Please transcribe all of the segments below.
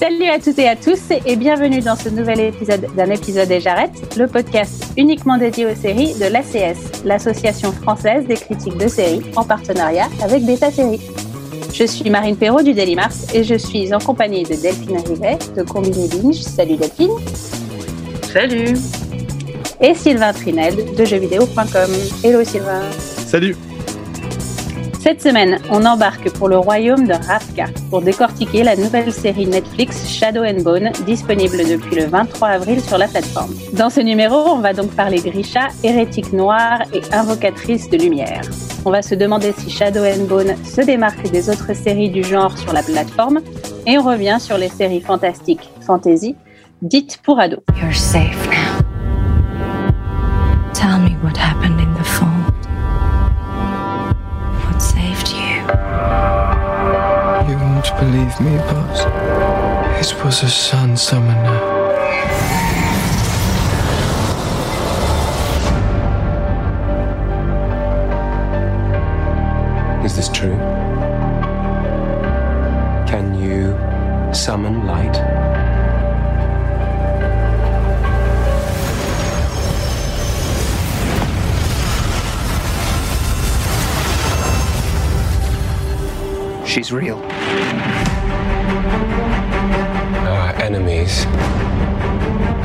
Salut à toutes et à tous et bienvenue dans ce nouvel épisode d'un épisode et j'arrête, le podcast uniquement dédié aux séries de l'ACS, l'association française des critiques de séries en partenariat avec Beta Série. Je suis Marine Perrault du Daily Mars et je suis en compagnie de Delphine Rivet de Combiné Binge. Salut Delphine. Salut. Et Sylvain Trinel de jeuxvideo.com. Hello Sylvain. Salut Cette semaine, on embarque pour le royaume de Ravka pour décortiquer la nouvelle série Netflix Shadow and Bone, disponible depuis le 23 avril sur la plateforme. Dans ce numéro, on va donc parler Grisha, hérétique noire et invocatrice de lumière. On va se demander si Shadow and Bone se démarque des autres séries du genre sur la plateforme et on revient sur les séries fantastiques, fantasy, dites pour ados. You're safe now. Tell me what happened believe me, but it was a sun summoner. Is this true? She's real. Our enemies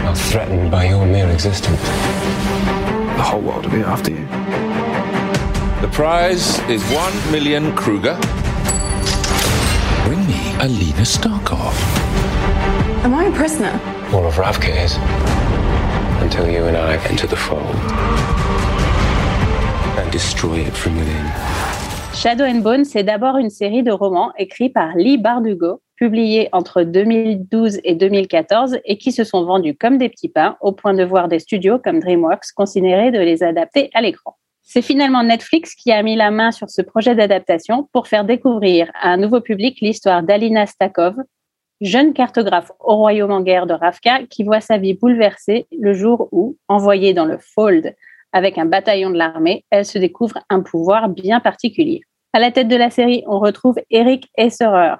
are threatened by your mere existence. The whole world will be after you. The prize is one million Kruger. Bring me Alina Starkov. Am I a prisoner? All of Ravka is. Until you and I enter the fold and destroy it from within. Shadow and Bone, c'est d'abord une série de romans écrits par Lee Bardugo, publiés entre 2012 et 2014 et qui se sont vendus comme des petits pains au point de voir des studios comme DreamWorks considérer de les adapter à l'écran. C'est finalement Netflix qui a mis la main sur ce projet d'adaptation pour faire découvrir à un nouveau public l'histoire d'Alina Stakov, jeune cartographe au royaume en guerre de Ravka qui voit sa vie bouleversée le jour où, envoyée dans le Fold avec un bataillon de l'armée, elle se découvre un pouvoir bien particulier. À la tête de la série, on retrouve Eric Esserer,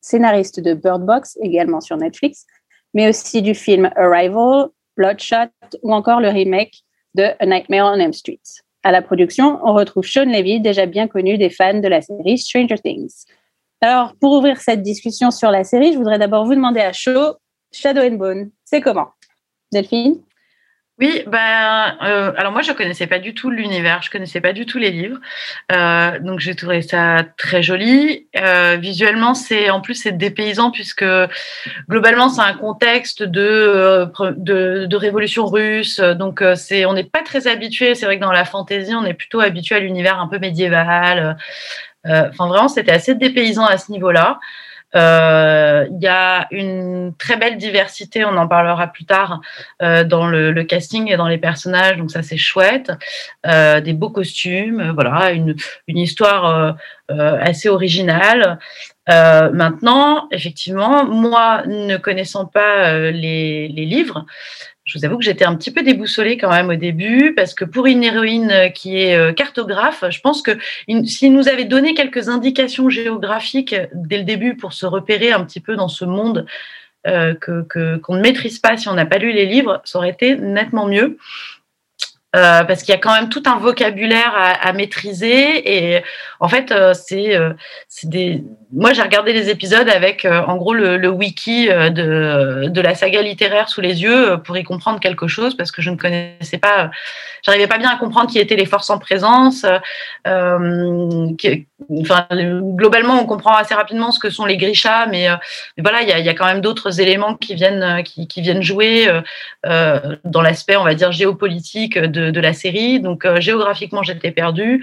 scénariste de Bird Box, également sur Netflix, mais aussi du film Arrival, Bloodshot ou encore le remake de A Nightmare on Elm Street. À la production, on retrouve Sean Levy, déjà bien connu des fans de la série Stranger Things. Alors, pour ouvrir cette discussion sur la série, je voudrais d'abord vous demander à chaud, Shadow and Bone, c'est comment? Delphine? Oui, ben, euh, alors moi je connaissais pas du tout l'univers, je connaissais pas du tout les livres, Euh, donc j'ai trouvé ça très joli. Euh, visuellement, c'est en plus c'est dépaysant puisque globalement c'est un contexte de révolution russe, donc c'est on n'est pas très habitué. C'est vrai que dans la fantasy, on est plutôt habitué à l'univers un peu médiéval. Enfin vraiment, c'était assez dépaysant à ce niveau-là. Euh, Il y a une très belle diversité, on en parlera plus tard, euh, dans le, le casting et dans les personnages, donc ça c'est chouette. Euh, des beaux costumes, voilà, une, une histoire assez originale. Euh, maintenant, effectivement, moi, ne connaissant pas euh, les, les livres, je vous avoue que j'étais un petit peu déboussolée quand même au début, parce que pour une héroïne euh, qui est euh, cartographe, je pense que il- s'il nous avait donné quelques indications géographiques dès le début pour se repérer un petit peu dans ce monde euh, qu'on ne maîtrise pas si on n'a pas lu les livres, ça aurait été nettement mieux. Euh, parce qu'il y a quand même tout un vocabulaire à, à maîtriser et en fait euh, euh, c'est des moi j'ai regardé les épisodes avec euh, en gros le, wiki de de la saga littéraire sous les yeux pour y comprendre quelque chose parce que je ne connaissais pas j'arrivais pas bien à comprendre qui étaient les forces en présence enfin le- globalement on comprend assez rapidement ce que sont les grichas mais, voilà il y a, quand même d'autres éléments qui viennent qui, viennent jouer dans l'aspect on va dire géopolitique de, la série. Donc géographiquement j'étais perdue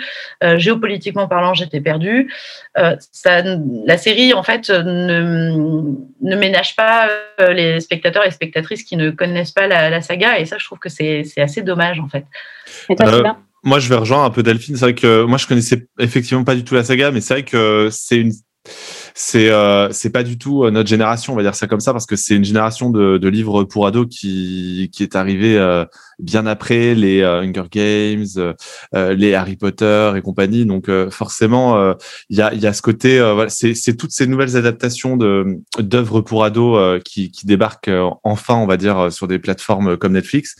géopolitiquement parlant vraiment j'étais perdue. Euh, ça, la série en fait ne, ne ménage pas euh, les spectateurs et spectatrices qui ne connaissent pas la, la saga et ça je trouve que c'est assez dommage en fait. Et toi, Euh, Sylvain moi, je vais rejoindre un peu Delphine. C'est vrai que moi, je connaissais effectivement pas du tout la saga, mais c'est vrai que c'est une, c'est, euh, c'est pas du tout euh, notre génération, on va dire ça comme ça, parce que c'est une génération de, de livres pour ados qui, qui est arrivée euh, bien après les euh, Hunger Games, euh, euh, les Harry Potter et compagnie. Donc, forcément, il y a, y a ce côté, voilà, c'est, toutes ces nouvelles adaptations d'œuvres pour ados qui, qui débarquent enfin, on va dire, sur des plateformes comme Netflix.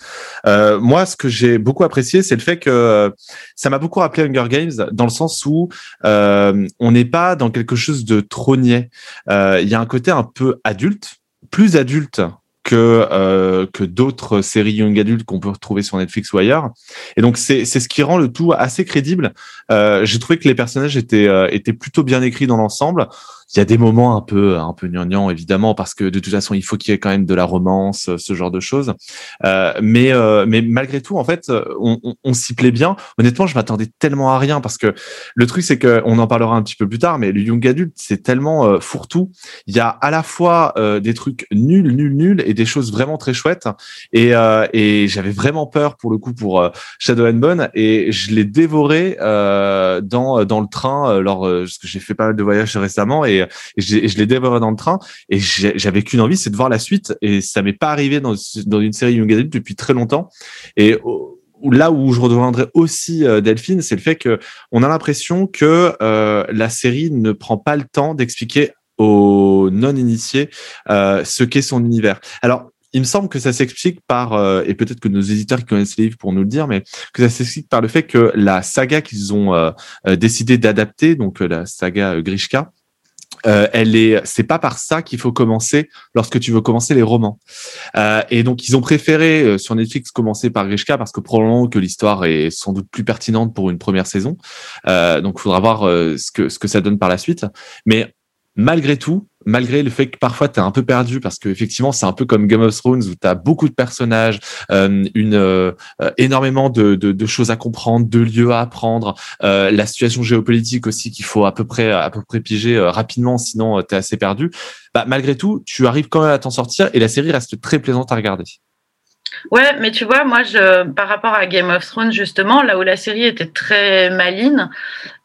Moi, ce que j'ai beaucoup apprécié, c'est le fait que ça m'a beaucoup rappelé Hunger Games dans le sens où euh, on n'est pas dans quelque chose de trop niais. Il y a un côté un peu adulte, plus adulte que euh, que d'autres séries young adultes qu'on peut retrouver sur Netflix ou ailleurs. Et donc c'est ce qui rend le tout assez crédible. Euh, j'ai trouvé que les personnages étaient euh, étaient plutôt bien écrits dans l'ensemble. Il y a des moments un peu un peu gnangnan évidemment parce que de toute façon il faut qu'il y ait quand même de la romance, ce genre de choses. Euh, mais euh, mais malgré tout en fait on, on, on s'y plaît bien. Honnêtement je m'attendais tellement à rien parce que le truc c'est que on en parlera un petit peu plus tard mais le young adulte c'est tellement euh, fourre-tout. Il y a à la fois euh, des trucs nuls nuls nuls et des choses vraiment très chouettes et euh, et j'avais vraiment peur pour le coup pour euh, Shadow and Bone et je l'ai dévoré euh, dans dans le train euh, lors euh, parce que j'ai fait pas mal de voyages récemment et, et je l'ai dévoré dans le train. Et j'avais qu'une envie c'est de voir la suite. Et ça m'est pas arrivé dans une série young adult depuis très longtemps. Et là où je rejoindrai aussi euh, Delphine, c'est le fait que on a l'impression que euh, la série ne prend pas le temps d'expliquer aux non-initiés euh, ce qu'est son univers. Alors, il me semble que ça s'explique par, et peut-être que nos éditeurs qui connaissent les livres pour nous le dire, mais que ça s'explique par le fait que la saga qu'ils ont décidé d'adapter, donc la saga Grishka, euh, elle est, c'est pas par ça qu'il faut commencer lorsque tu veux commencer les romans. Euh, et donc ils ont préféré euh, sur Netflix commencer par Grishka parce que probablement que l'histoire est sans doute plus pertinente pour une première saison. Euh, donc faudra voir euh, ce que ce que ça donne par la suite. Mais malgré tout, malgré le fait que parfois tu es un peu perdu parce que effectivement c'est un peu comme Game of Thrones où tu as beaucoup de personnages, euh, une euh, euh, énormément de, de, de choses à comprendre, de lieux à apprendre, euh, la situation géopolitique aussi qu'il faut à peu près à peu près piger euh, rapidement sinon tu es assez perdu. Bah, malgré tout, tu arrives quand même à t'en sortir et la série reste très plaisante à regarder. Ouais, mais tu vois, moi, je, par rapport à Game of Thrones, justement, là où la série était très maline,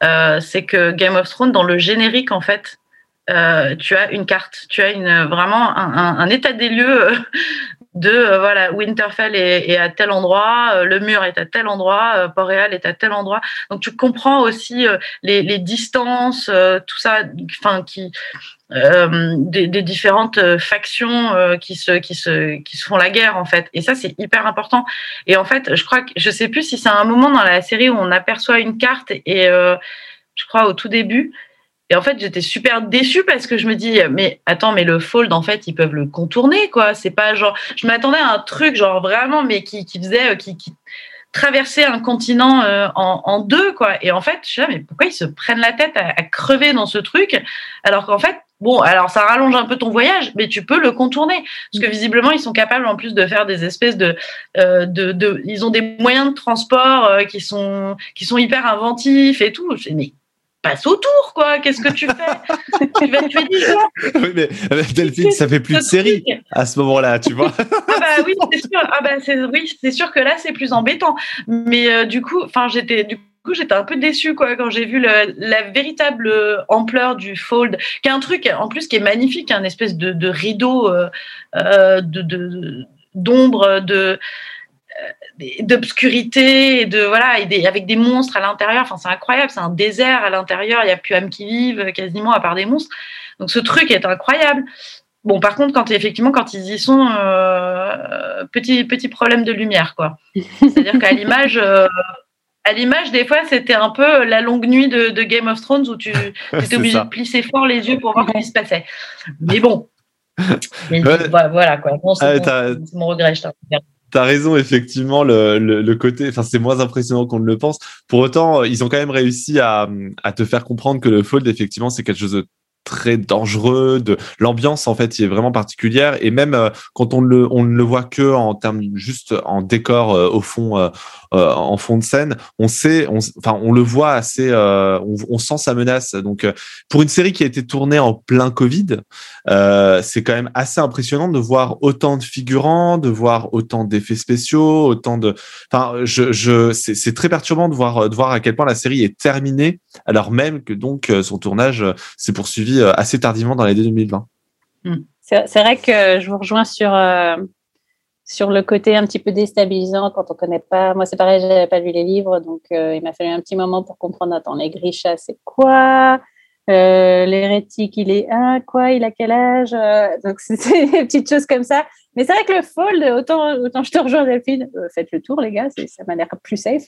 euh, c'est que Game of Thrones, dans le générique, en fait, euh, tu as une carte, tu as une, vraiment un, état des lieux euh, de euh, voilà Winterfell est, à tel endroit, le mur est à tel endroit, Port-Réal est à tel endroit. Donc tu comprends aussi les, distances, tout ça, enfin qui des, différentes factions qui se qui se qui font la guerre en fait. Et ça c'est hyper important. Et en fait, je crois que je sais plus si c'est un moment dans la série où on aperçoit une carte et je crois au tout début. Et en fait, j'étais super déçue parce que je me dis, mais attends, mais le fold, en fait, ils peuvent le contourner, quoi. C'est pas genre, je m'attendais à un truc, genre vraiment, mais qui, qui faisait, qui, qui traversait un continent euh, en, en, deux, quoi. Et en fait, je sais, mais pourquoi ils se prennent la tête à, à crever dans ce truc? Alors qu'en fait, Bon, alors ça rallonge un peu ton voyage, mais tu peux le contourner. Parce que visiblement, ils sont capables en plus de faire des espèces de. Euh, de, de ils ont des moyens de transport euh, qui, sont, qui sont hyper inventifs et tout. Mais passe autour, quoi. Qu'est-ce que tu fais? Tu vas tuer des gens. Oui, mais, mais Delphine, ça fait plus de série à ce moment-là, tu vois. ah bah oui, c'est sûr. Ah bah c'est oui, c'est sûr que là c'est plus embêtant. Mais euh, du coup, enfin j'étais du coup j'étais un peu déçue quoi quand j'ai vu le, la véritable ampleur du fold, qui est un truc en plus qui est magnifique, un espèce de, de rideau euh, de d'ombre de, d'obscurité, de voilà, et des, avec des monstres à l'intérieur. Enfin, c'est incroyable. C'est un désert à l'intérieur. Il n'y a plus âme qui vive quasiment à part des monstres. Donc, ce truc est incroyable. Bon, par contre, quand effectivement, quand ils y sont, euh, petit petit problème de lumière, quoi. C'est-à-dire qu'à l'image. Euh, à l'image, des fois, c'était un peu la longue nuit de, de Game of Thrones où tu étais obligé ça. de plisser fort les yeux pour voir ce qui se passait. Mais bon, mais, ouais. voilà quoi. Bon, c'est ah, mon, mon, regret. Je T'as raison, effectivement, le, le, le côté, enfin, c'est moins impressionnant qu'on ne le pense. Pour autant, ils ont quand même réussi à, à te faire comprendre que le fold, effectivement, c'est quelque chose de très dangereux. L'ambiance en fait, est vraiment particulière et même euh, quand on le on ne le voit que en termes juste en décor euh, au fond euh, en fond de scène, on sait, enfin on le voit assez, on, on, sent sa menace. Donc pour une série qui a été tournée en plein Covid, c'est quand même assez impressionnant de voir autant de figurants, de voir autant d'effets spéciaux, autant de, enfin je, je c'est très perturbant de voir de voir à quel point la série est terminée alors même que donc son tournage s'est poursuivi euh, assez tardivement dans l'année 2020. Hmm. C'est vrai que je vous rejoins sur, euh, sur le côté un petit peu déstabilisant quand on ne connaît pas. Moi, c'est pareil, je n'avais pas lu les livres, donc euh, il m'a fallu un petit moment pour comprendre. Attends, les Grisha, c'est quoi? L'hérétique, il est un, quoi? Il a quel âge? Donc, c'est des petites choses comme ça. Mais c'est vrai que le fold, autant, autant je te rejoins, Delphine, faites le tour, les gars, ça m'a l'air plus safe.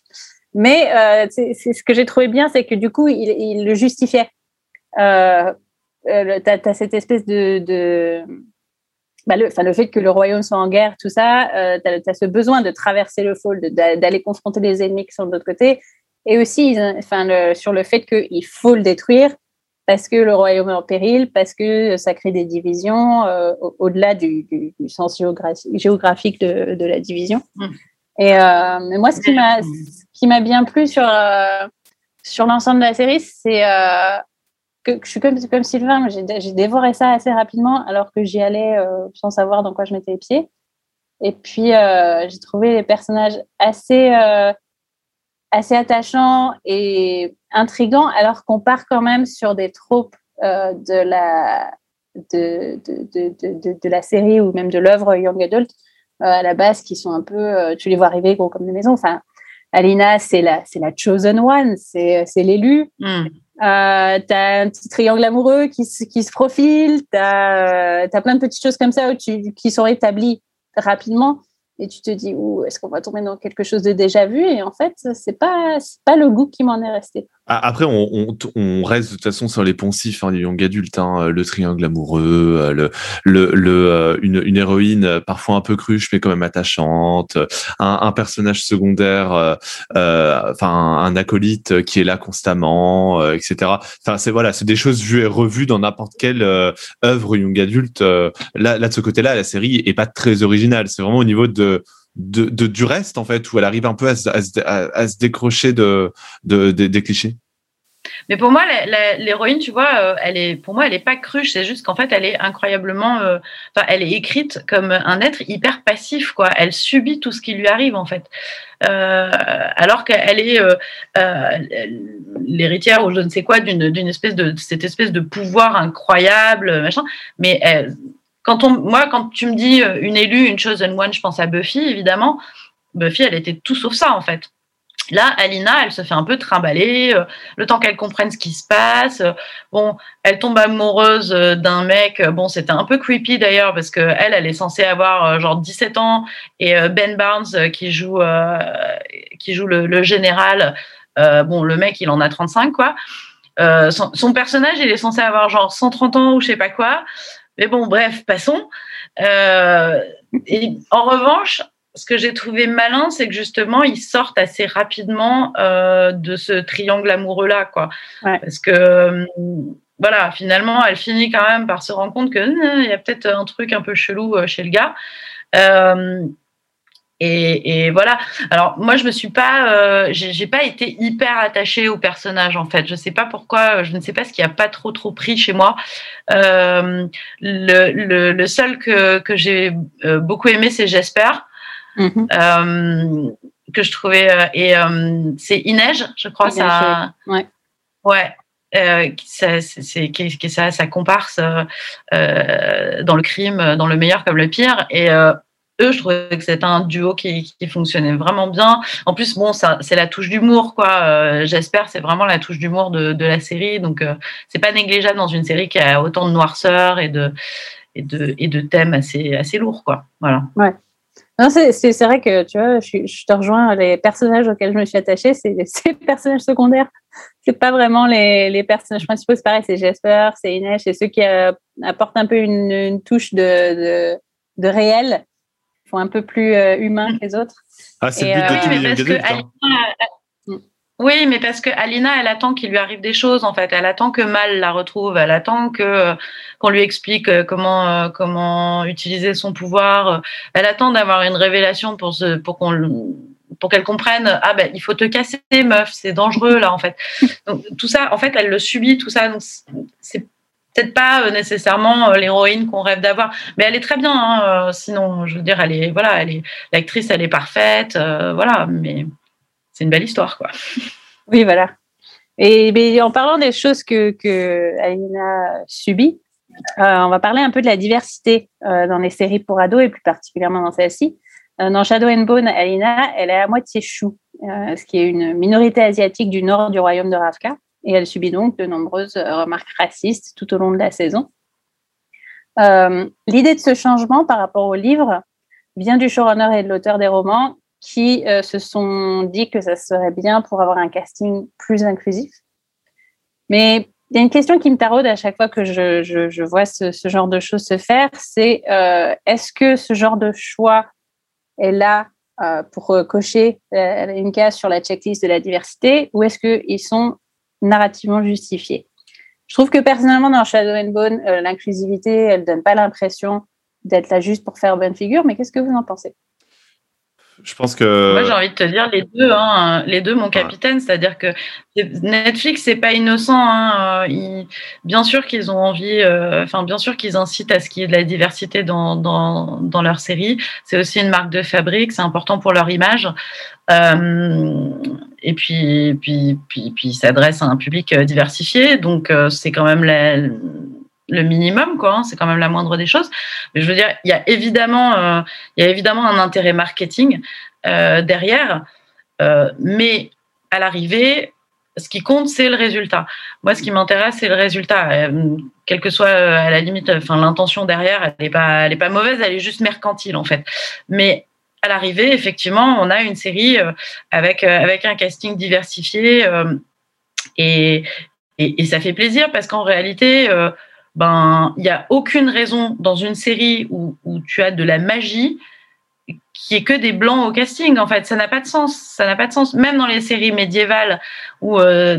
Mais c'est ce que j'ai trouvé bien, c'est que du coup, il, le justifiait. Euh, tu as, cette espèce de, de bah le, le fait que le royaume soit en guerre, tout ça, euh, tu as, ce besoin de traverser le fold, d'aller confronter les ennemis qui sont de l'autre côté, et aussi enfin, le, sur le fait qu'il faut le détruire parce que le royaume est en péril, parce que ça crée des divisions euh, au-delà du, du, du, sens géographique de, de la division. Mmh. Et euh, mais moi, ce qui m'a qui m'a bien plu sur euh, sur l'ensemble de la série, c'est que, je suis comme, comme Sylvain, j'ai dévoré ça assez rapidement alors que j'y allais euh, sans savoir dans quoi je mettais les pieds. Et puis, euh, j'ai trouvé les personnages assez, euh, assez attachants et intrigants alors qu'on part quand même sur des tropes de, la, de, de, de, de, la série ou même de l'œuvre Young Adult à la base qui sont un peu, tu les vois arriver gros comme des maisons. Enfin, Alina, c'est la, la chosen one, c'est l'élu. Mm. Euh, tu as un petit triangle amoureux qui, qui se profile, tu as, as, plein de petites choses comme ça où tu, qui sont établies rapidement et tu te dis est-ce qu'on va tomber dans quelque chose de déjà vu? Et en fait c'est pas pas le goût qui m'en est resté après on, on, on, reste de toute façon sur les poncifs hein, young adulte hein, le triangle amoureux euh, le le, le euh, une, une, héroïne parfois un peu cruche mais quand même attachante un, un personnage secondaire euh, enfin un acolyte qui est là constamment etc enfin c'est voilà c'est des choses vues et revues dans n'importe quelle œuvre young adulte là là de ce côté là la série est pas très originale. C'est vraiment au niveau de de, du reste, en fait, où elle arrive un peu à, à, à, se décrocher de, de, des clichés mais pour moi, l'héroïne, tu vois, euh, elle est, pour moi, elle est pas cruche. C'est juste qu'en fait, elle est incroyablement, euh, elle est écrite comme un être hyper passif, quoi. Elle subit tout ce qui lui arrive, en fait. Euh, alors qu'elle est l'héritière ou je ne sais quoi d'une espèce de cette espèce de pouvoir incroyable, machin. Mais elle, quand on, moi, quand tu me dis euh, une élue, une chosen one, je pense à Buffy, évidemment. Buffy, elle était tout sauf ça, en fait. Là, Alina, elle se fait un peu trimballer, euh, le temps qu'elle comprenne ce qui se passe. bon, elle tombe amoureuse euh, d'un mec. Bon, c'était un peu creepy d'ailleurs parce que elle, elle est censée avoir genre 17 ans et Ben Barnes qui joue qui joue le, le général. bon, le mec, il en a 35 quoi. Son, son, personnage, il est censé avoir genre 130 ans ou je sais pas quoi. Mais bon, bref, passons. Euh, et en revanche, ce que j'ai trouvé malin, c'est que justement, ils sortent assez rapidement euh, de ce triangle amoureux-là, quoi. Parce que, euh, voilà, finalement, elle finit quand même par se rendre compte que il y a peut-être un truc un peu chelou chez le gars. Et, voilà. Alors moi, je me suis pas, euh, j'ai pas été hyper attachée au personnage en fait. Je sais pas pourquoi. Je ne sais pas ce qui a pas trop trop pris chez moi. Euh, le, le, seul que, que j'ai euh, beaucoup aimé, c'est J'espère. Mm-hmm. que je trouvais et c'est Inej, je crois ça. Ouais. Ouais. Euh, c'est ça, ça comparse dans le crime, dans le meilleur comme le pire. Et eux, je trouvais que c'était un duo qui, fonctionnait vraiment bien. En plus, bon, c'est la touche d'humour, quoi. Euh, J'espère, c'est vraiment la touche d'humour de, la série. Donc, euh, c'est pas négligeable dans une série qui a autant de noirceur et de, et de, et de thèmes assez, assez lourds, quoi. Voilà. Ouais. C'est vrai que tu vois, je, te rejoins. Les personnages auxquels je me suis attachée, c'est les personnages secondaires. C'est pas vraiment les, les personnages principaux. C'est pareil, c'est Jasper, c'est Inès, c'est ceux qui euh, apportent un peu une, touche de, de réel un peu plus euh, humains que les autres. Ah, c'est le but de tous les adultes. Oui, mais parce que Alina, elle attend qu'il lui arrive des choses en fait. Elle attend que Mal la retrouve. Elle attend que qu'on lui explique euh, comment euh, comment utiliser son pouvoir. Elle attend d'avoir une révélation pour se, pour qu'on pour qu'elle comprenne ah ben il faut te casser meuf c'est dangereux là en fait donc tout ça en fait elle le subit tout ça donc c'est peut-être pas euh, nécessairement l'héroïne qu'on rêve d'avoir mais elle est très bien hein, sinon je veux dire elle est voilà elle est l'actrice elle est parfaite voilà mais c'est une belle histoire, quoi. Oui, voilà. Et en parlant des choses que, que Alina subit, euh, on va parler un peu de la diversité euh, dans les séries pour ados et plus particulièrement dans celle-ci. Euh, dans Shadow and Bone, Alina, elle est à moitié chou, ce qui est une minorité asiatique du nord du royaume de Ravka. Et elle subit donc de nombreuses remarques racistes tout au long de la saison. L'idée de ce changement par rapport au livre vient du showrunner et de l'auteur des romans qui euh, se sont dit que ça serait bien pour avoir un casting plus inclusif. Mais il y a une question qui me taraude à chaque fois que je, vois ce, genre de choses se faire, c'est euh, est-ce que ce genre de choix est là euh, pour cocher une case sur la checklist de la diversité ou est-ce qu'ils sont narrativement justifiés Je trouve que personnellement, dans Shadow and Bone, l'inclusivité, elle donne pas l'impression d'être là juste pour faire bonne figure, mais qu'est-ce que vous en pensez? Je pense que. Moi, j'ai envie de te dire les deux, hein, les deux, mon capitaine. C'est-à-dire que Netflix, c'est pas innocent. Hein, euh, bien sûr qu'ils ont envie, euh, enfin, bien sûr qu'ils incitent à ce qu'il y ait de la diversité dans, dans, dans leur série. C'est aussi une marque de fabrique, c'est important pour leur image. Euh, et puis, puis, puis, puis, ils s'adressent à un public diversifié. Donc, c'est quand même la, le minimum, quoi. Hein, c'est quand même la moindre des choses. Mais je veux dire, il y a évidemment, euh, il y a évidemment un intérêt marketing euh, derrière, euh, mais à l'arrivée, ce qui compte, c'est le résultat. Moi, ce qui m'intéresse, c'est le résultat. quelle que soit, à la limite, enfin, l'intention derrière, elle n'est pas, pas mauvaise, elle est juste mercantile, en fait. Mais à l'arrivée, effectivement, on a une série avec, avec un casting diversifié et, et, ça fait plaisir parce qu'en réalité, ben il n'y a aucune raison dans une série où, tu as de la magie qui est que des blancs au casting en fait. Ça n'a pas de sens. Ça n'a pas de sens. Même dans les séries médiévales où euh,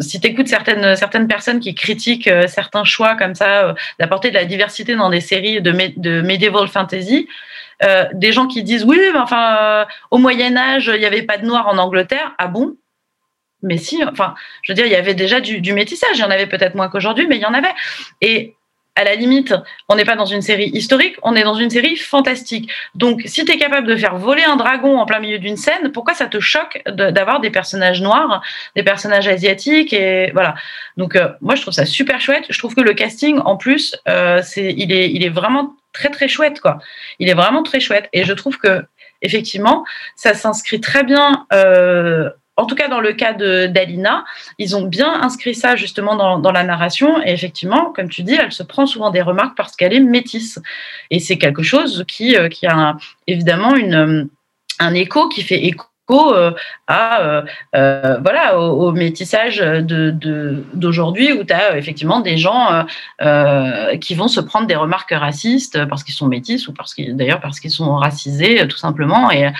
si tu écoutes certaines, certaines personnes qui critiquent euh, certains choix comme ça, euh, d'apporter de la diversité dans des séries de, medieval fantasy, des gens qui disent oui, mais enfin, au Moyen Âge, il n'y avait pas de noirs en Angleterre. Ah bon? Mais si, enfin, je veux dire, il y avait déjà du, métissage. Il y en avait peut-être moins qu'aujourd'hui, mais il y en avait. Et à la limite, on n'est pas dans une série historique, on est dans une série fantastique. Donc, si tu es capable de faire voler un dragon en plein milieu d'une scène, pourquoi ça te choque d'avoir des personnages noirs, des personnages asiatiques et voilà. Donc, euh, moi, je trouve ça super chouette. Je trouve que le casting, en plus, euh, c'est, il est, il est vraiment très très chouette quoi. Il est vraiment très chouette et je trouve que effectivement, ça s'inscrit très bien. Euh, en tout cas dans le cas d'Alina, ils ont bien inscrit ça justement dans, la narration. Et effectivement, comme tu dis, elle se prend souvent des remarques parce qu'elle est métisse. Et c'est quelque chose qui, euh, a évidemment une, un écho qui fait écho euh, à euh, euh, voilà au, métissage de d'aujourd'hui où tu as effectivement des gens qui vont se prendre des remarques racistes parce qu'ils sont métis ou parce d'ailleurs parce qu'ils sont racisés tout simplement. Et,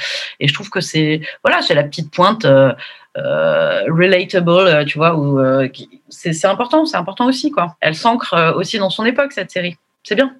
et je trouve que c'est voilà c'est la petite pointe relatable tu vois c'est important c'est important aussi quoi. Elle s'ancre aussi dans son époque cette série. C'est bien.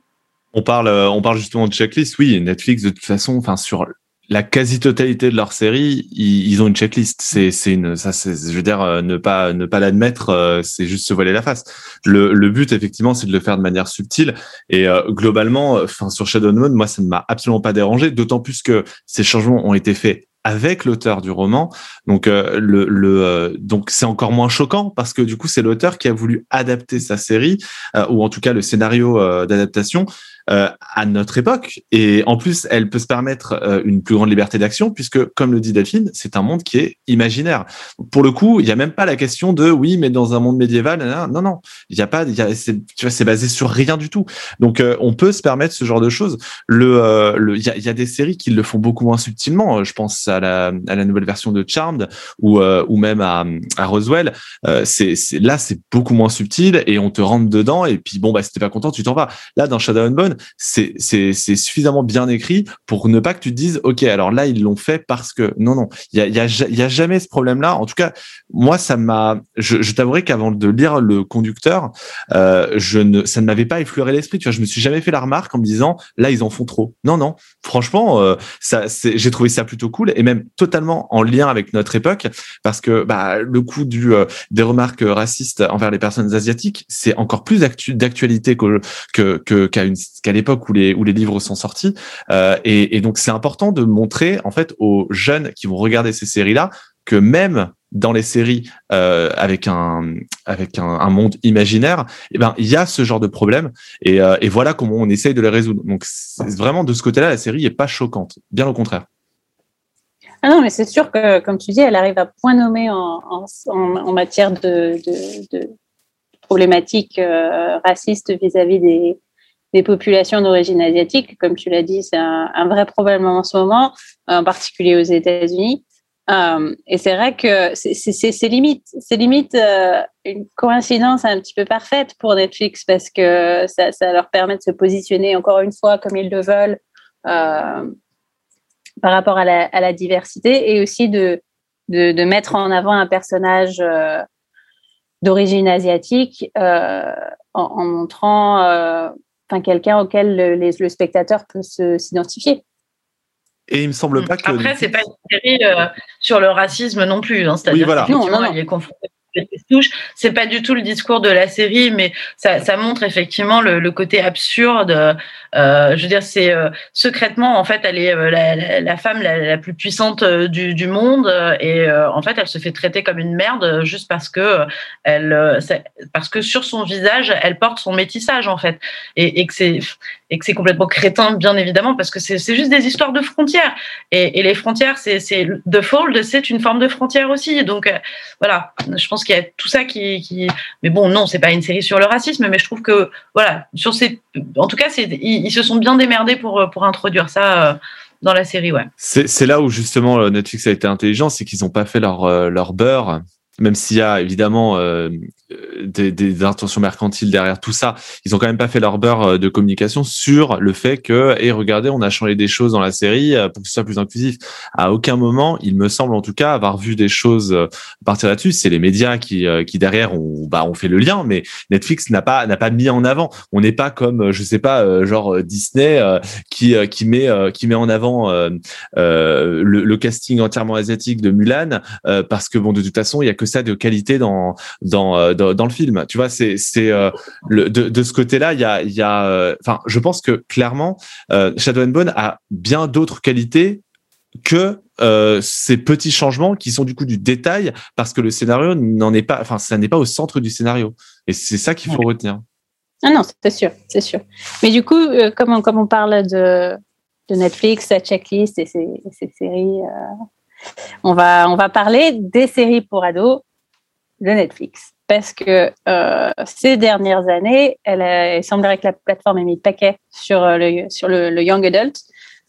On parle, on parle justement de checklist. Oui, Netflix, de toute façon, enfin, sur la quasi-totalité de leur série, ils, ont une checklist. C'est, c'est une, ça, c'est, je veux dire, euh, ne pas, ne pas l'admettre, euh, c'est juste se voiler la face. Le, le but, effectivement, c'est de le faire de manière subtile. Et euh, globalement, enfin, sur Shadow Moon, moi, ça ne m'a absolument pas dérangé, d'autant plus que ces changements ont été faits avec l'auteur du roman. Donc, le, le donc c'est encore moins choquant parce que du coup, c'est l'auteur qui a voulu adapter sa série ou en tout cas le scénario d'adaptation euh, à notre époque. Et en plus, elle peut se permettre euh, une plus grande liberté d'action puisque, comme le dit Delphine, c'est un monde qui est imaginaire. Pour le coup, il n'y a même pas la question de oui, mais dans un monde médiéval, non, non, il n'y a pas, y a, tu vois, c'est basé sur rien du tout. Donc, euh, on peut se permettre ce genre de choses. Le, le, il y a, y a, des séries qui le font beaucoup moins subtilement. Je pense à la, à la nouvelle version de Charmed ou, ou même à, à Roswell. c'est, là, c'est beaucoup moins subtil et on te rentre dedans et puis bon, bah, si t'es pas content, tu t'en vas. Là, dans Shadow and Bone, Bone, c'est suffisamment bien écrit pour ne pas que tu te dises ok alors là ils l'ont fait parce que non non il y a y y a jamais ce problème là. En tout cas moi ça m'a je, je t'avouerai qu'avant de lire le conducteur euh, je ne ça ne m'avait pas effleuré l'esprit. Tu vois je me suis jamais fait la remarque en me disant là ils en font trop. Non non franchement euh, ça j'ai trouvé ça plutôt cool et même totalement en lien avec notre époque parce que bah le coup du euh, des remarques racistes envers les personnes asiatiques c'est encore plus d'actualité que que qu'à une qu'à l'époque où les où les livres sont sortis euh, et, et donc c'est important de montrer en fait aux jeunes qui vont regarder ces séries là que même dans les séries euh, avec un avec un, un, monde imaginaire, eh ben il y a ce genre de problème et, euh, et voilà comment on essaye de les résoudre. Donc vraiment de ce côté-là, la série est pas choquante, bien au contraire. Ah non, mais c'est sûr que, comme tu dis, elle arrive à point nommé en, en, en matière de, de, de problématiques euh, racistes vis-à-vis des, des populations d'origine asiatique. Comme tu l'as dit, c'est un, vrai problème en ce moment, en particulier aux États-Unis. Euh, et c'est vrai que c'est limite, c'est limite euh, une coïncidence un petit peu parfaite pour Netflix parce que ça, leur permet de se positionner encore une fois comme ils le veulent euh, par rapport à la, diversité et aussi de, de, mettre en avant un personnage d'origine asiatique en, montrant enfin quelqu'un auquel le, les, le, spectateur peut s'identifier. Et il me semble Mm. pas que. Après, c'est pas une série euh, sur le racisme non plus. Hein, C'est-à-dire Oui, voilà. Non, non, non. il est confronté touche. C'est pas du tout le discours de la série, mais ça, montre effectivement le, côté absurde. Euh, je veux dire, c'est euh, secrètement, en fait, elle est euh, la, femme la, plus puissante du, monde et en fait, elle se fait traiter comme une merde juste parce que elle, parce que sur son visage, elle porte son métissage en fait, et, que c'est et que c'est complètement crétin, bien évidemment, parce que c'est juste des histoires de frontières. Et, les frontières, c'est The Fold, c'est une forme de frontière aussi. Donc voilà, je pense qu'il y a tout ça qui. Mais bon, non, c'est pas une série sur le racisme, mais je trouve que voilà, sur ces, en tout cas, ils, se sont bien démerdés pour pour introduire ça. Euh, dans la série, ouais. C'est là où justement Netflix a été intelligent, c'est qu'ils n'ont pas fait leur, euh, leur beurre même s'il y a évidemment euh, des, des, intentions mercantiles derrière tout ça, ils ont quand même pas fait leur beurre euh, de communication sur le fait que, et regardez, on a changé des choses dans la série euh, pour que ce soit plus inclusif. À aucun moment, il me semble en tout cas avoir vu des choses partir là-dessus. C'est les médias qui, qui derrière ont, bah, ont fait le lien, mais Netflix n'a pas n'a pas mis en avant. On n'est pas comme, je sais pas, genre Disney qui qui met qui met en avant le, le, casting entièrement asiatique de Mulan parce que bon, de toute façon, il y a que ça de qualité dans dans dans, dans le film. Tu vois, c'est c'est euh, de, de ce côté-là, il y a il y a enfin, je pense que clairement euh, Shadow and Bone a bien d'autres qualités que euh, ces petits changements qui sont du coup du détail parce que le scénario n'en est pas enfin ça n'est pas au centre du scénario et c'est ça qu'il faut ouais. retenir. Ah non, c'est sûr, c'est sûr. Mais du coup, euh, comme, on, comme on parle de, de Netflix, sa checklist et ses, ses séries, euh, on, va, on va parler des séries pour ados de Netflix. Parce que euh, ces dernières années, elle a, il semblerait que la plateforme ait mis le paquet sur le, sur le, Young Adult,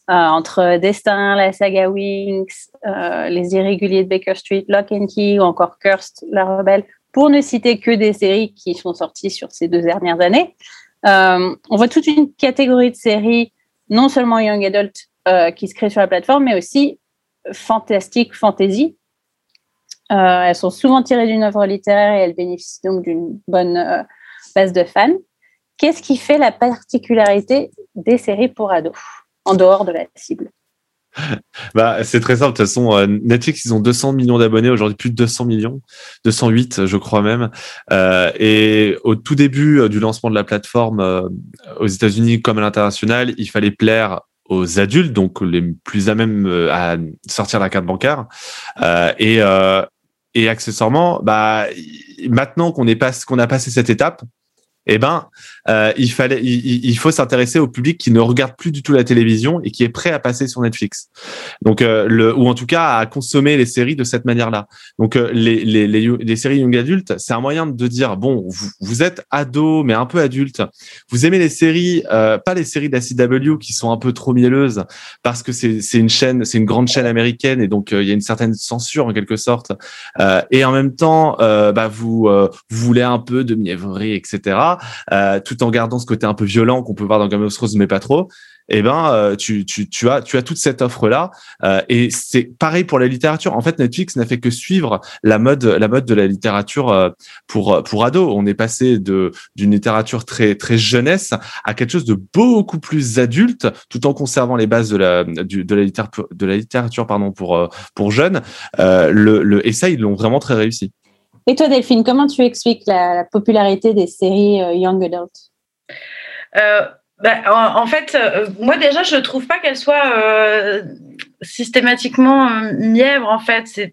euh, entre Destin, la saga Wings, euh, Les Irréguliers de Baker Street, Lock and Key ou encore Cursed, La Rebelle, pour ne citer que des séries qui sont sorties sur ces deux dernières années. Euh, on voit toute une catégorie de séries, non seulement Young Adult, euh, qui se créent sur la plateforme, mais aussi fantastique, fantasy. Euh, elles sont souvent tirées d'une œuvre littéraire et elles bénéficient donc d'une bonne euh, base de fans. Qu'est-ce qui fait la particularité des séries pour ados, en dehors de la cible? Bah, c'est très simple. De toute façon, euh, Netflix, ils ont 200 millions d'abonnés aujourd'hui, plus de 200 millions, 208, je crois même. Et au tout début du lancement de la plateforme aux États-Unis comme à l'international, il fallait plaire aux adultes, donc les plus à même à sortir la carte bancaire. Et, et accessoirement, bah, maintenant qu'on est pas, qu'on a passé cette étape, eh ben, euh, il fallait, il, il faut s'intéresser au public qui ne regarde plus du tout la télévision et qui est prêt à passer sur Netflix. Donc, euh, le, ou en tout cas à consommer les séries de cette manière-là. Donc, euh, les, les, les, les, séries young adultes, c'est un moyen de dire bon, vous, vous, êtes ado mais un peu adulte. Vous aimez les séries, euh, pas les séries de qui sont un peu trop mielleuses parce que c'est une chaîne, c'est une grande chaîne américaine et donc euh, il y a une certaine censure en quelque sorte. Euh, et en même temps, bah, vous vous voulez un peu de mièvrerie, etc euh, tout en gardant ce côté un peu violent qu'on peut voir dans Game of Thrones, mais pas trop eh ben euh, tu, as toute cette offre là euh, et c'est pareil pour la littérature. En fait, Netflix n'a fait que suivre la mode de la littérature pour pour ados. On est passé d'une littérature très jeunesse à quelque chose de beaucoup plus adulte, tout en conservant les bases de la littérature pardon pour jeunes. le et ça ils l'ont vraiment très réussi. Et toi Delphine, comment tu expliques la, la popularité des séries young adult? Euh, bah, en, fait, euh, moi déjà, je trouve pas qu'elle soit euh, systématiquement euh, mièvre. En fait,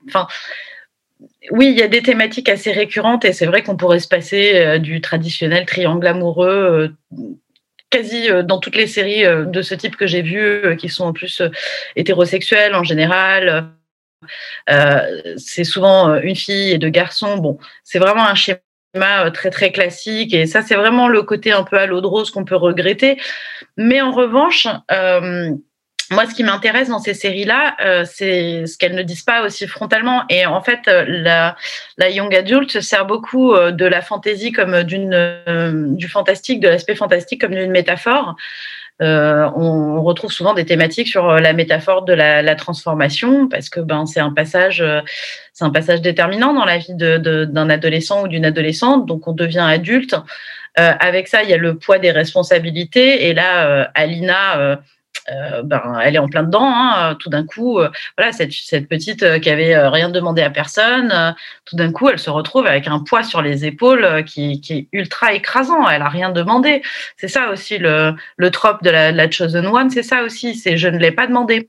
oui, il y a des thématiques assez récurrentes et c'est vrai qu'on pourrait se passer du traditionnel triangle amoureux. quasi dans toutes les séries de ce type que j'ai vues, qui sont en plus hétérosexuelles en général, c'est souvent une fille et deux garçons. Bon, c'est vraiment un schéma euh, très très classique et ça c'est vraiment le côté un peu à l'eau de rose qu'on peut regretter mais en revanche euh, moi, ce qui m'intéresse dans ces séries-là, euh, c'est ce qu'elles ne disent pas aussi frontalement. Et en fait, la, young adult sert beaucoup de la fantaisie comme du fantastique, de l'aspect fantastique comme d'une métaphore. Euh, on retrouve souvent des thématiques sur euh, la métaphore de la, transformation parce que ben c'est un passage, euh, c'est un passage déterminant dans la vie d'un adolescent ou d'une adolescente. Donc on devient adulte. avec ça, il y a le poids des responsabilités. Et là, Alina euh, ben, elle est en plein dedans. Hein, tout d'un coup, euh, voilà, cette, cette petite euh, qui avait rien demandé à personne, tout d'un coup, elle se retrouve avec un poids sur les épaules qui, qui est ultra écrasant. Elle a rien demandé. C'est ça aussi le, le trope de la, de la chosen one. C'est ça aussi. C'est je ne l'ai pas demandé.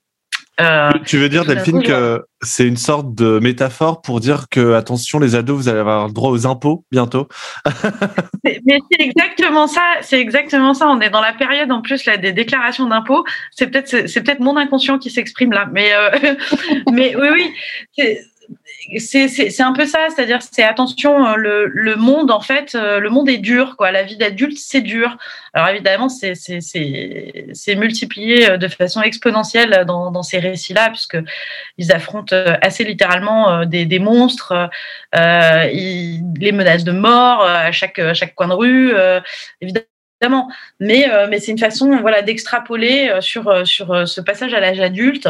Euh, tu veux dire, Delphine, que c'est une sorte de métaphore pour dire que, attention, les ados, vous allez avoir le droit aux impôts bientôt? Mais c'est exactement ça, c'est exactement ça. On est dans la période, en plus, là, des déclarations d'impôts. C'est peut-être, c'est peut-être mon inconscient qui s'exprime là. Mais, euh, mais oui, oui c'est un peu ça, c'est-à-dire c'est attention, euh, le, le, monde en fait, euh, le monde est dur, quoi. La vie d'adulte, c'est dur. Alors évidemment, c'est multiplié euh, de façon exponentielle dans, dans ces récits-là, puisque ils affrontent assez littéralement des, des monstres, euh, ils, les menaces de mort à chaque, à chaque coin de rue. Euh, évidemment, mais, euh, mais c'est une façon d'extrapoler euh, sur, euh, ce passage à l'âge adulte,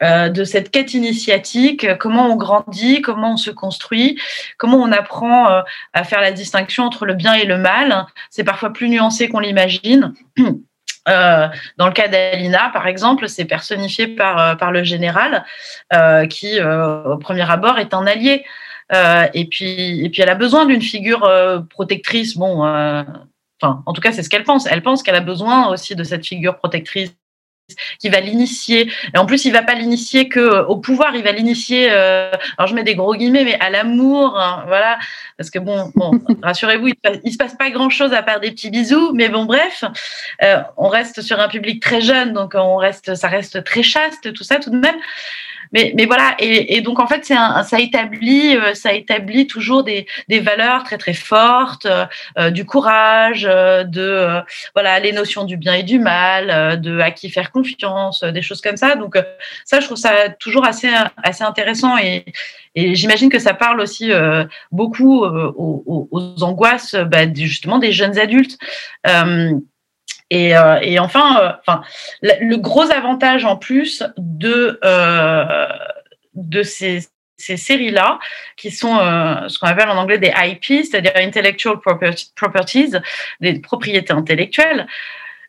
de cette quête initiatique, comment on grandit, comment on se construit, comment on apprend à faire la distinction entre le bien et le mal. C'est parfois plus nuancé qu'on l'imagine. dans le cas d'Alina, par exemple, c'est personnifié par, par le général, qui, au premier abord, est un allié. et, puis, et puis, elle a besoin d'une figure protectrice. Bon, en tout cas, c'est ce qu'elle pense. Elle pense qu'elle a besoin aussi de cette figure protectrice qui va l'initier. Et en plus, il va pas l'initier que euh, au pouvoir, il va l'initier. Euh, alors je mets des gros guillemets, mais à l'amour, hein, voilà. Parce que bon, bon rassurez-vous, il, ne se passe pas grand-chose à part des petits bisous. Mais bon, bref, euh, on reste sur un public très jeune, donc on reste, ça reste très chaste, tout ça, tout de même mais, mais voilà, et, et donc en fait, un, ça établit, euh, ça établit toujours des, des valeurs très très fortes, euh, du courage, euh, de voilà les notions du bien et du mal, de à qui faire confiance, des choses comme ça. Donc ça, je trouve ça toujours assez assez intéressant et, et j'imagine que ça parle aussi beaucoup aux, aux, angoisses bah, justement des jeunes adultes. Et, euh, et, enfin, euh, le gros avantage en plus de, euh, ces séries-là, qui sont ce qu'on appelle en anglais des IP, c'est-à-dire intellectual properties, des propriétés intellectuelles.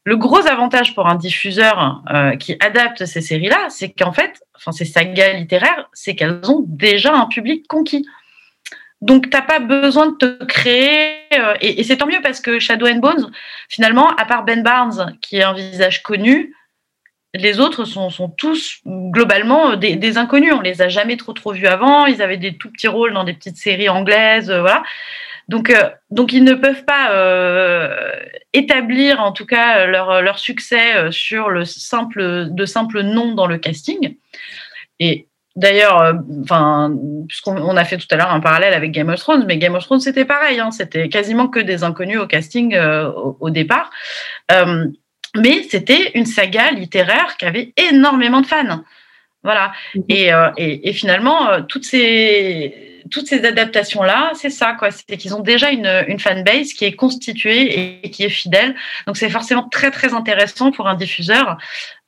Le gros avantage pour un diffuseur qui adapte ces séries-là, c'est qu'en fait, enfin ces sagas littéraires, c'est qu'elles ont déjà un public conquis. Donc, tu n'as pas besoin de te créer. Euh, et, c'est tant mieux parce que Shadow and Bones, finalement, à part Ben Barnes, qui est un visage connu, les autres sont, tous globalement euh, des, inconnus. On les a jamais trop trop vus avant. Ils avaient des tout petits rôles dans des petites séries anglaises, euh, voilà. Donc, donc ils ne peuvent pas établir en tout cas leur, leur succès sur le simple de simples noms dans le casting. Et D'ailleurs, euh, enfin, puisqu'on a fait tout à l'heure un parallèle avec Game of Thrones, mais Game of Thrones c'était pareil, hein, c'était quasiment que des inconnus au casting euh, au, départ, euh, mais c'était une saga littéraire qui avait énormément de fans, voilà. Mhm. Et, et, finalement, toutes ces toutes ces adaptations-là, c'est ça, quoi. C'est qu'ils ont déjà une, une fanbase qui est constituée et qui est fidèle. Donc, c'est forcément très, très intéressant pour un diffuseur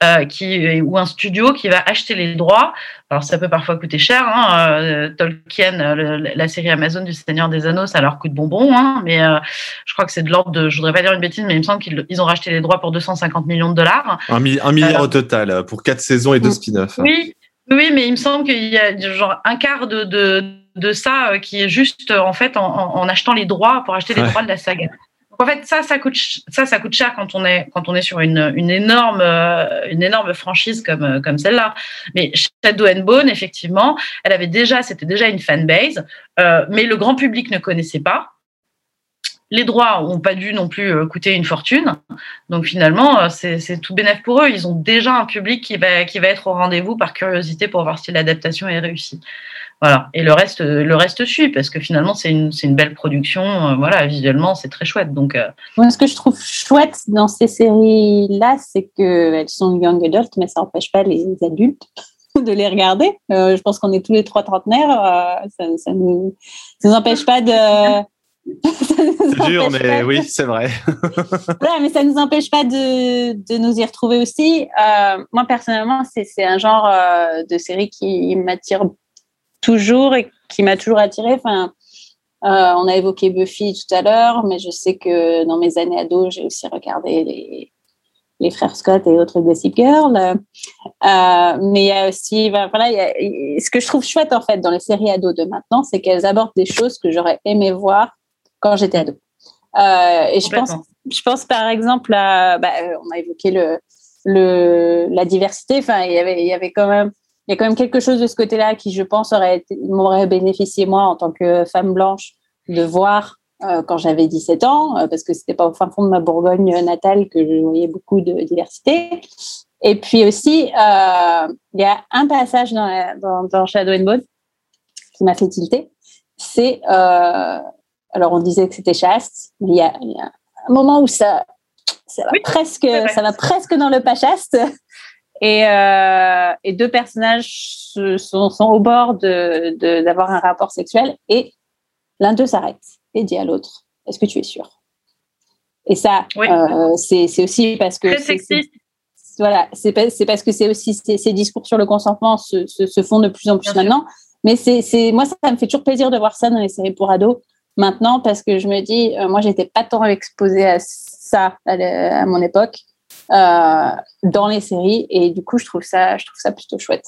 euh, qui, ou un studio qui va acheter les droits. Alors, ça peut parfois coûter cher. Hein. Euh, Tolkien, le, la série Amazon du Seigneur des Anneaux, ça leur coûte bonbon. Hein. Mais euh, je crois que c'est de l'ordre de, je voudrais pas dire une bêtise, mais il me semble qu'ils ont racheté les droits pour 250 millions de dollars. Un, mi- un milliard au total pour quatre saisons et deux spin-offs. Oui, oui, mais il me semble qu'il y a genre un quart de, de, de ça euh, qui est juste euh, en fait en, achetant les droits pour acheter les Ouais. droits de la saga. Donc en fait, ça, ça coûte, ça, ça coûte cher quand on est, quand on est sur une, une énorme, euh, une énorme franchise comme, comme celle-là. Mais Shadow and Bone, effectivement, elle avait déjà, c'était déjà une fanbase, euh, mais le grand public ne connaissait pas. Les droits ont pas dû non plus coûter une fortune. Donc finalement, c'est tout bénef pour eux. Ils ont déjà un public qui va, qui va être au rendez-vous par curiosité pour voir si l'adaptation est réussie. Voilà. Et le reste, le reste suit parce que finalement, c'est une, c'est une belle production. Euh, Voilà, visuellement, c'est très chouette. Donc, euh, Moi, ce que je trouve chouette dans ces séries-là, c'est qu'elles sont young adult, mais ça n'empêche pas les adultes de les regarder. Euh, je pense qu'on est tous les trois trentenaires. euh, ça, ça nous, ça nous empêche pas de. C'est dur, mais oui, c'est vrai. Voilà, mais ça ne nous empêche pas de, de nous y retrouver aussi. Euh, moi, personnellement, c'est c'est un genre euh, de série qui m'attire toujours et qui m'a toujours attiré. Enfin, euh, on a évoqué Buffy tout à l'heure, mais je sais que dans mes années ados, j'ai aussi regardé les, les frères Scott et autres Gossip Girl. Euh, mais il y a aussi, ben, voilà, y a- ce que je trouve chouette en fait dans les séries ados de maintenant, c'est qu'elles abordent des choses que j'aurais aimé voir quand j'étais ado. Euh, et je pense, je pense par exemple à, bah, euh, on a évoqué le, le, la diversité. Enfin, il y avait, il y avait quand même, il y a quand même quelque chose de ce côté-là qui, je pense, aurait m'aurait bénéficié moi en tant que femme blanche de voir euh, quand j'avais 17 ans, euh, parce que c'était pas au fin fond de ma Bourgogne natale que je voyais beaucoup de diversité. Et puis aussi, euh, il y a un passage dans, la- dans, dans Shadow and Bone qui m'a fait tilter. C'est, euh, alors on disait que c'était chaste, mais il y a, il y a un moment où ça, ça va Oui, presque, ça va presque dans le pas chaste. Et, euh, et deux personnages sont, sont au bord de d'avoir un rapport sexuel et l'un d'eux s'arrête et dit à l'autre Est-ce que tu es sûr Et ça, Oui. euh, c'est aussi parce que c'est- c'est- voilà, c'est parce que c'est aussi ces, discours sur le consentement se, se, se font de plus en plus Bien sûr. maintenant. Mais c'est moi ça me fait toujours plaisir de voir ça dans les séries pour ados maintenant parce que je me dis euh, moi j'étais pas tant exposée à ça à, mon époque dans les séries et du coup je trouve ça je trouve ça plutôt chouette.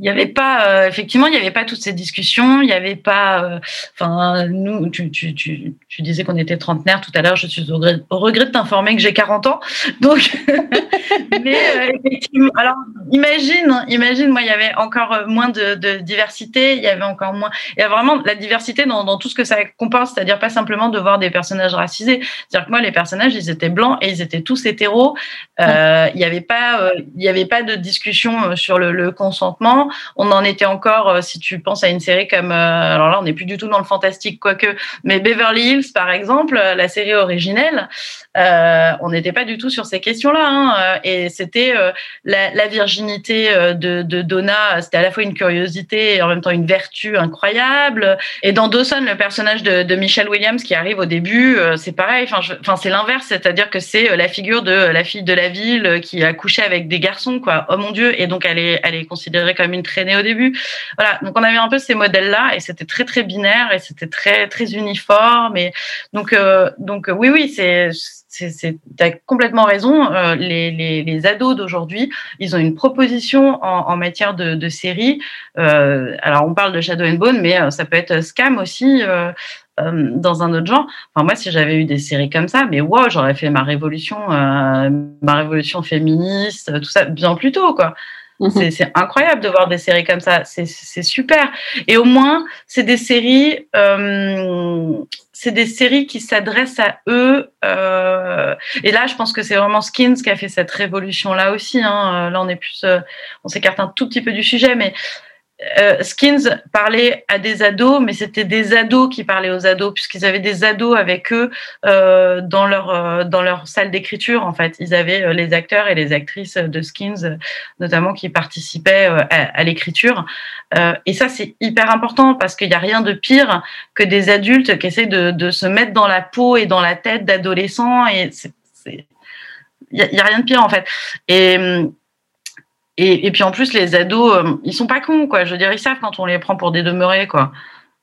Il n'y avait pas, euh, effectivement, il n'y avait pas toutes ces discussions. Il n'y avait pas, euh, enfin, nous, tu, tu, tu, tu disais qu'on était trentenaire tout à l'heure. Je suis au, regret- au regret de t'informer que j'ai 40 ans. Donc, mais euh, effectivement, alors imagine, imagine, moi, il y avait encore euh, moins de, de diversité. Il y avait encore moins, il y a vraiment la diversité dans, dans tout ce que ça comporte, c'est-à-dire pas simplement de voir des personnages racisés. C'est-à-dire que moi, les personnages, ils étaient blancs et ils étaient tous hétéros. Euh, Il n'y avait pas, il y avait pas de discussion sur le, le consentement. On en était encore, euh, si tu penses à une série comme, euh, alors là, on n'est plus du tout dans le fantastique, quoique, mais Beverly Hills, par exemple, euh, la série originelle, on n'était pas du tout sur ces questions-là. Hein, et c'était la, virginité de, Donna, c'était à la fois une curiosité et en même temps une vertu incroyable. Et dans Dawson, le personnage de, Michelle Williams qui arrive au début, c'est pareil. Enfin, c'est l'inverse, c'est-à-dire que c'est la figure de la fille de la ville qui a couché avec des garçons, quoi. Oh mon Dieu Et donc elle est, elle est considérée comme une traînée au début. Voilà. Donc on avait un peu ces modèles-là et c'était très très binaire et c'était très très uniforme. Et donc euh, donc euh, oui oui c'est t'as complètement raison. Euh, les, les, les ados d'aujourd'hui, ils ont une proposition en, matière de, de série. Euh, alors, on parle de Shadow and Bone, mais ça peut être Scam aussi dans un autre genre. Enfin, moi, si j'avais eu des séries comme ça, mais wow, j'aurais fait ma révolution, ma révolution féministe, tout ça bien plus tôt, quoi. C'est, c'est incroyable de voir des séries comme ça. C'est, c'est super. Et au moins, c'est des séries, euh, c'est des séries qui s'adressent à eux. euh, et là, je pense que c'est vraiment Skins qui a fait cette révolution là aussi. Hein. Là, on est plus, euh, on s'écarte un tout petit peu du sujet, mais euh, Skins parlait à des ados, mais c'était des ados qui parlaient aux ados, puisqu'ils avaient des ados avec eux euh, dans leur euh, dans leur salle d'écriture. En fait, ils avaient euh, les acteurs et les actrices de Skins, notamment, qui participaient euh, à, l'écriture. Euh, et ça, c'est hyper important parce qu'il n'y a rien de pire que des adultes qui essaient de, de se mettre dans la peau et dans la tête d'adolescents. Et il y, a- a rien de pire en fait. Et hum, et, et puis en plus, les ados, euh, ils sont pas cons, quoi. Je veux dire, ils savent quand on les prend pour des demeurés, quoi.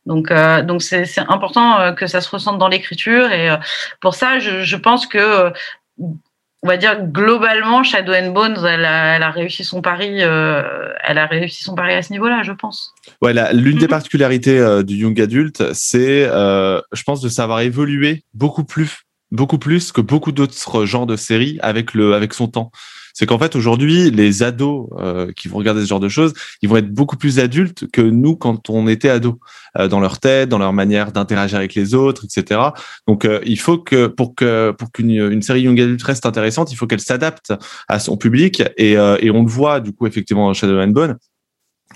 Donc, euh, donc c'est important euh, que ça se ressente dans l'écriture. Et euh, pour ça, je, je pense que, on va dire globalement, Shadow and Bones, elle a, elle a réussi son pari. elle a réussi son pari à ce niveau-là, je pense. Ouais, la- l'une des Mhm. particularités du young adulte, c'est, je pense, de savoir évoluer beaucoup plus, beaucoup plus que beaucoup d'autres genres de séries avec le, avec son temps. C'est qu'en fait aujourd'hui, les ados euh, qui vont regarder ce genre de choses, ils vont être beaucoup plus adultes que nous quand on était ados, euh, dans leur tête, dans leur manière d'interagir avec les autres, etc. Donc euh, il faut que pour que pour qu'une une série young adulte reste intéressante, il faut qu'elle s'adapte à son public et, euh, et on le voit du coup effectivement dans Shadow and Bone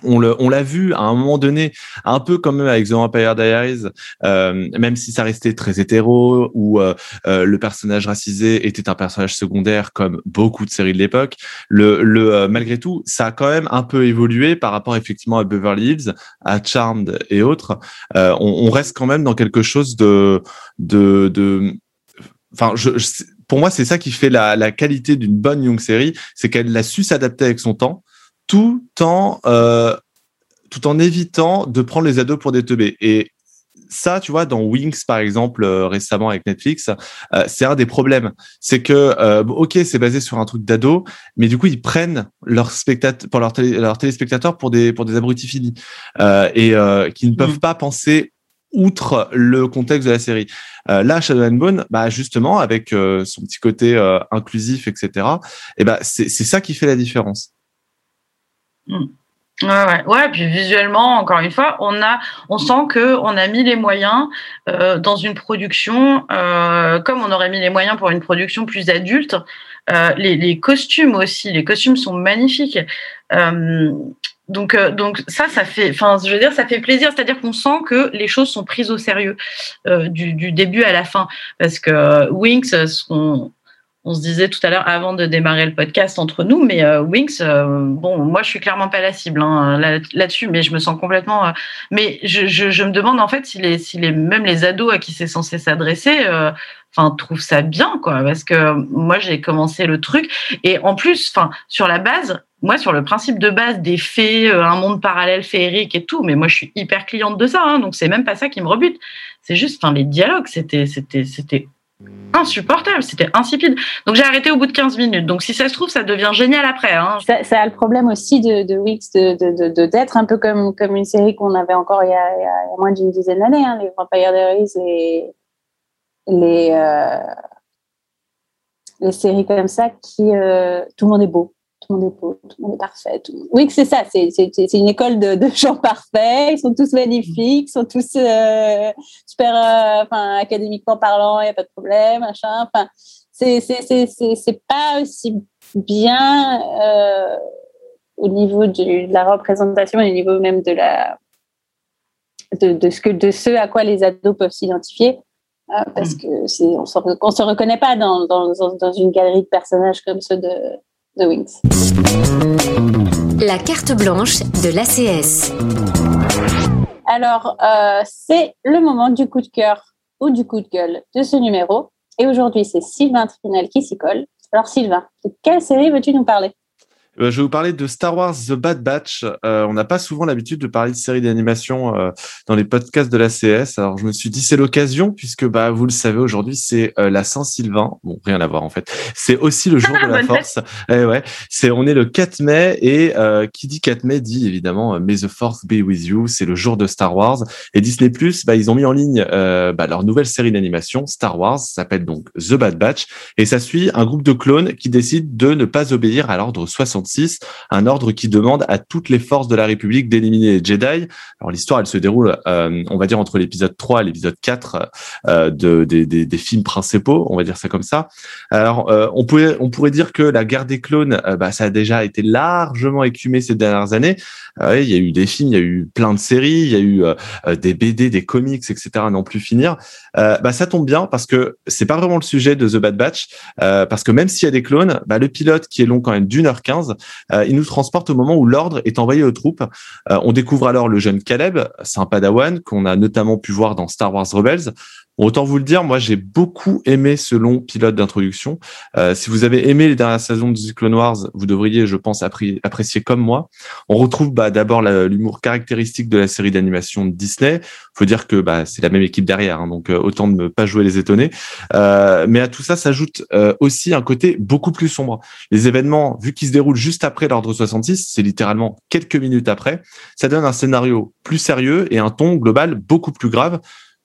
on le- on l'a vu à un moment donné, un peu comme avec The Vampire Diaries, euh, même si ça restait très hétéro, où euh, euh, le personnage racisé était un personnage secondaire comme beaucoup de séries de l'époque. Le, le euh, malgré tout, ça a quand même un peu évolué par rapport effectivement à Beverly Hills, à Charmed et autres. Euh, on, on reste quand même dans quelque chose de de de enfin je, je- pour moi c'est ça qui fait la, la qualité d'une bonne young série c'est qu'elle a su s'adapter avec son temps tout en euh, tout en évitant de prendre les ados pour des teubés et ça, tu vois, dans Wings, par exemple, euh, récemment avec Netflix, euh, c'est un des problèmes. C'est que, euh, bon, ok, c'est basé sur un truc d'ado, mais du coup, ils prennent leurs spectateurs, pour leurs télé- leurs téléspectateurs pour des pour des abrutis finis et qui ne peuvent Mm. pas penser outre le contexte de la série. Là, Shadow and Bone, bah justement, avec son petit côté inclusif, etc. Et ben, c'est ça qui fait la différence. Ouais, ouais. Puis visuellement, encore une fois, on sent que on a mis les moyens euh, dans une production, euh, comme on aurait mis les moyens pour une production plus adulte. Euh, les, costumes aussi, les costumes sont magnifiques. Donc, donc ça, ça fait, ça fait plaisir. C'est-à-dire qu'on sent que les choses sont prises au sérieux du, début à la fin, parce que Winx, qu'on on se disait tout à l'heure avant de démarrer le podcast entre nous, mais euh, Winx, euh, bon, moi je suis clairement pas la cible hein, là- là-dessus, mais je me sens complètement. euh, mais je, je, je me demande en fait si les, si les même les ados à qui c'est censé s'adresser, euh, enfin trouvent ça bien quoi, parce que moi j'ai commencé le truc et en plus, enfin sur la base. Moi, sur le principe de base des fées, euh, un monde parallèle féerique et tout, mais moi, je suis hyper cliente de ça, hein, donc c'est même pas ça qui me rebute. C'est juste, enfin, les dialogues, c'était, c'était, c'était insupportable, c'était insipide. Donc j'ai arrêté au bout de 15 minutes. Donc si ça se trouve, ça devient génial après. Hein. Ça, ça a le problème aussi de, de Wix de, de, de, d'être un peu comme, comme une série qu'on avait encore il y a moins d'une dizaine d'années, hein, les Vampire Diaries et les, euh, les séries comme ça qui euh, tout le monde est beau, tout le monde est beau, tout le monde est parfait. Tout... Wix, c'est ça, c'est, une école de, de gens parfaits, ils sont tous magnifiques, ils sont tous euh, super, euh, enfin académiquement parlant, il n'y a pas de problème, machin. Enfin, c'est, pas aussi bien euh, au niveau du- de la représentation et au niveau même de la de, de ce que de ce à quoi les ados peuvent s'identifier parce que c'est on se, re- on se reconnaît pas dans, dans, dans- dans une galerie de personnages comme ceux de, de Wings. La carte blanche de l'ACS. Alors, euh, c'est le moment du coup de cœur ou du coup de gueule de ce numéro. Et aujourd'hui, c'est Sylvain Trinel qui s'y colle. Alors, Sylvain, de quelle série veux-tu nous parler? Euh, je vais vous parler de Star Wars The Bad Batch. Euh, on n'a pas souvent l'habitude de parler de séries d'animation euh, dans les podcasts de la CS. Alors je me suis dit c'est l'occasion puisque bah vous le savez aujourd'hui c'est euh, la Saint-Sylvain. Bon rien à voir en fait. C'est aussi le jour de la Force. Eh ouais. C'est on est le 4 mai et euh, qui dit 4 mai dit évidemment May the Force be with you. C'est le jour de Star Wars et Disney Plus bah ils ont mis en ligne euh, bah, leur nouvelle série d'animation Star Wars. Ça s'appelle donc The Bad Batch et ça suit un groupe de clones qui décident de ne pas obéir à l'ordre 66 66, un ordre qui demande à toutes les forces de la République d'éliminer les Jedi. Alors l'histoire, elle se déroule, euh, on va dire, entre l'épisode 3 et l'épisode 4 euh, de, des, des, des, films principaux, on va dire ça comme ça. Alors, euh, on, pourrait, on pourrait dire que la guerre des clones, euh, bah, ça a déjà été largement écumé ces dernières années. Euh, il y a eu des films, il y a eu plein de séries, il y a eu des BD, des comics, etc. à n'en plus finir. bah, ça tombe bien parce que c'est pas vraiment le sujet de The Bad Batch, parce que même s'il y a des clones, bah, le pilote qui est long quand même d'une heure quinze, il nous transporte au moment où l'ordre est envoyé aux troupes. on découvre alors le jeune Caleb, c'est un padawan qu'on a notamment pu voir dans Star Wars Rebels. Autant vous le dire, moi j'ai beaucoup aimé ce long pilote d'introduction. Euh, si vous avez aimé les dernières saisons de The Clone Wars, vous devriez, je pense, apprécier comme moi. On retrouve bah, d'abord l'humour caractéristique de la série d'animation de Disney. Faut dire que bah, c'est la même équipe derrière, hein, donc euh, autant ne pas jouer les étonnés. Euh, mais à tout ça s'ajoute euh, aussi un côté beaucoup plus sombre. Les événements, vu qu'ils se déroulent juste après l'ordre 66, c'est littéralement quelques minutes après, ça donne un scénario plus sérieux et un ton global beaucoup plus grave.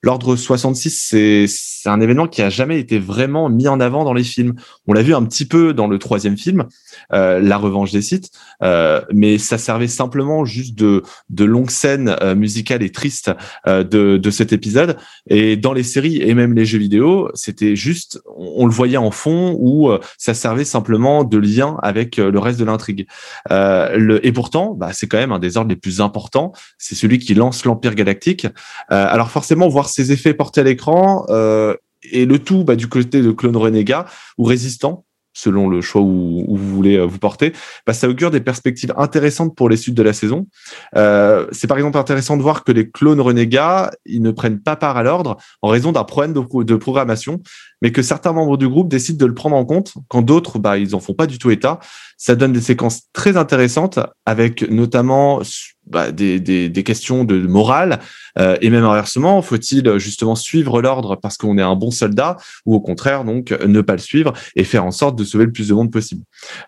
L'ordre 66, c'est un événement qui a jamais été vraiment mis en avant dans les films. On l'a vu un petit peu dans le troisième film, euh, La Revanche des Sith, euh, mais ça servait simplement juste de, de longues scènes euh, musicales et tristes euh, de, de cet épisode. Et dans les séries et même les jeux vidéo, c'était juste, on, le voyait en fond ou ça servait simplement de lien avec le reste de l'intrigue. et pourtant, bah, c'est quand même un des ordres les plus importants. C'est celui qui lance l'Empire galactique. alors forcément, voir ces effets portés à l'écran euh, et le tout bah, du côté de clone renégat ou résistant selon le choix où, vous voulez euh, vous porter, bah, ça augure des perspectives intéressantes pour les suites de la saison. Euh, c'est par exemple intéressant de voir que les clones renégats, ils ne prennent pas part à l'ordre en raison d'un problème de, programmation, mais que certains membres du groupe décident de le prendre en compte, quand d'autres, bah, ils en font pas du tout état. Ça donne des séquences très intéressantes, avec notamment bah, des, des, des, questions de morale euh, et même inversement, faut-il justement suivre l'ordre parce qu'on est un bon soldat ou au contraire donc ne pas le suivre et faire en sorte de sauver le plus de monde possible.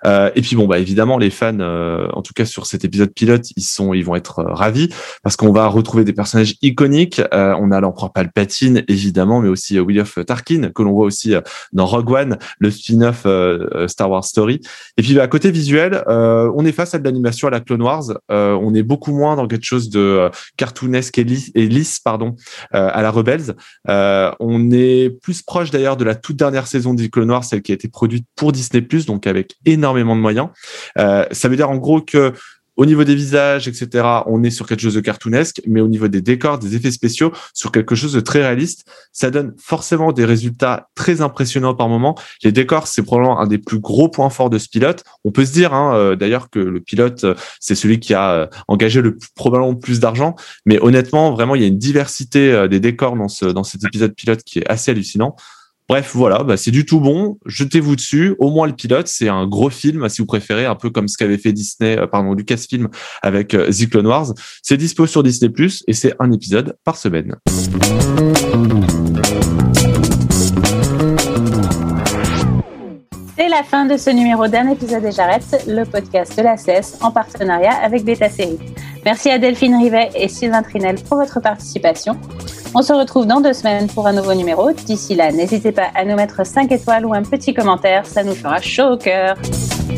Euh, et puis bon bah évidemment les fans, euh, en tout cas sur cet épisode pilote, ils sont ils vont être euh, ravis parce qu'on va retrouver des personnages iconiques. Euh, on a l'empereur Palpatine évidemment, mais aussi William Tarkin que l'on voit aussi dans Rogue One, le spin-off Star Wars Story. Et puis bah, côté visuel, on est face à de l'animation à la Clone Wars. on est beaucoup moins dans quelque chose de cartoonesque et, lisse pardon euh, à la Rebels. Euh, on est plus proche d'ailleurs de la toute dernière saison d'Iclo Noir, celle qui a été produite pour Disney+, donc avec énormément de moyens. Euh, ça veut dire en gros que au niveau des visages, etc., on est sur quelque chose de cartoonesque, mais au niveau des décors, des effets spéciaux, sur quelque chose de très réaliste. Ça donne forcément des résultats très impressionnants par moment. Les décors, c'est probablement un des plus gros points forts de ce pilote. On peut se dire, hein, euh, d'ailleurs, que le pilote, euh, c'est celui qui a euh, engagé le plus, probablement plus d'argent. Mais honnêtement, vraiment, il y a une diversité des décors dans, ce, dans cet épisode pilote qui est assez hallucinant. Bref, voilà, bah, c'est du tout bon. Jetez-vous dessus. Au moins le pilote, c'est un gros film, si vous préférez, un peu comme ce qu'avait fait Disney, euh, pardon, Lucasfilm avec euh, The Clone Wars. C'est dispo sur Disney et c'est un épisode par semaine. La fin de ce numéro d'un épisode et j'arrête, le podcast de la CES en partenariat avec Beta Série. Merci à Delphine Rivet et Sylvain Trinel pour votre participation. On se retrouve dans deux semaines pour un nouveau numéro. D'ici là, n'hésitez pas à nous mettre 5 étoiles ou un petit commentaire, ça nous fera chaud au cœur.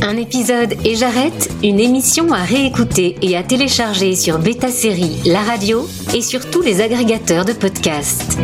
Un épisode et j'arrête, une émission à réécouter et à télécharger sur Beta Série, la radio et sur tous les agrégateurs de podcasts.